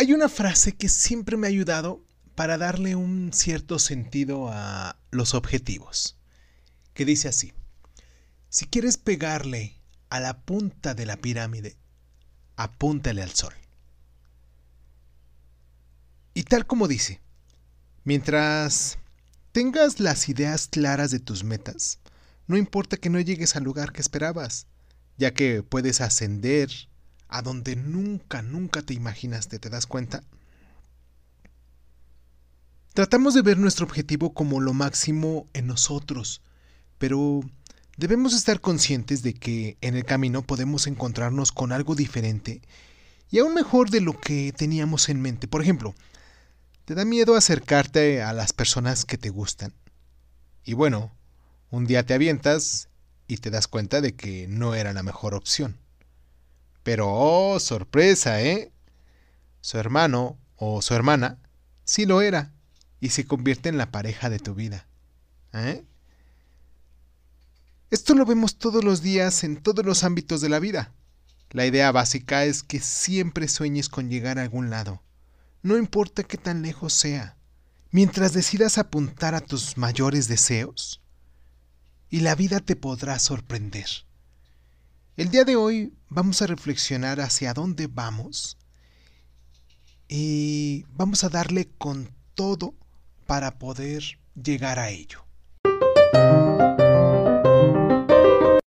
Hay una frase que siempre me ha ayudado para darle un cierto sentido a los objetivos, que dice así, si quieres pegarle a la punta de la pirámide, apúntale al sol. Y tal como dice, mientras tengas las ideas claras de tus metas, no importa que no llegues al lugar que esperabas, ya que puedes ascender a donde nunca, nunca te imaginaste, ¿te das cuenta? Tratamos de ver nuestro objetivo como lo máximo en nosotros, pero debemos estar conscientes de que en el camino podemos encontrarnos con algo diferente y aún mejor de lo que teníamos en mente. Por ejemplo, ¿te da miedo acercarte a las personas que te gustan? Y bueno, un día te avientas y te das cuenta de que no era la mejor opción. Pero, oh, sorpresa, ¿eh? Su hermano o su hermana sí lo era y se convierte en la pareja de tu vida. ¿Eh? Esto lo vemos todos los días en todos los ámbitos de la vida. La idea básica es que siempre sueñes con llegar a algún lado, no importa qué tan lejos sea, mientras decidas apuntar a tus mayores deseos, y la vida te podrá sorprender. El día de hoy vamos a reflexionar hacia dónde vamos y vamos a darle con todo para poder llegar a ello.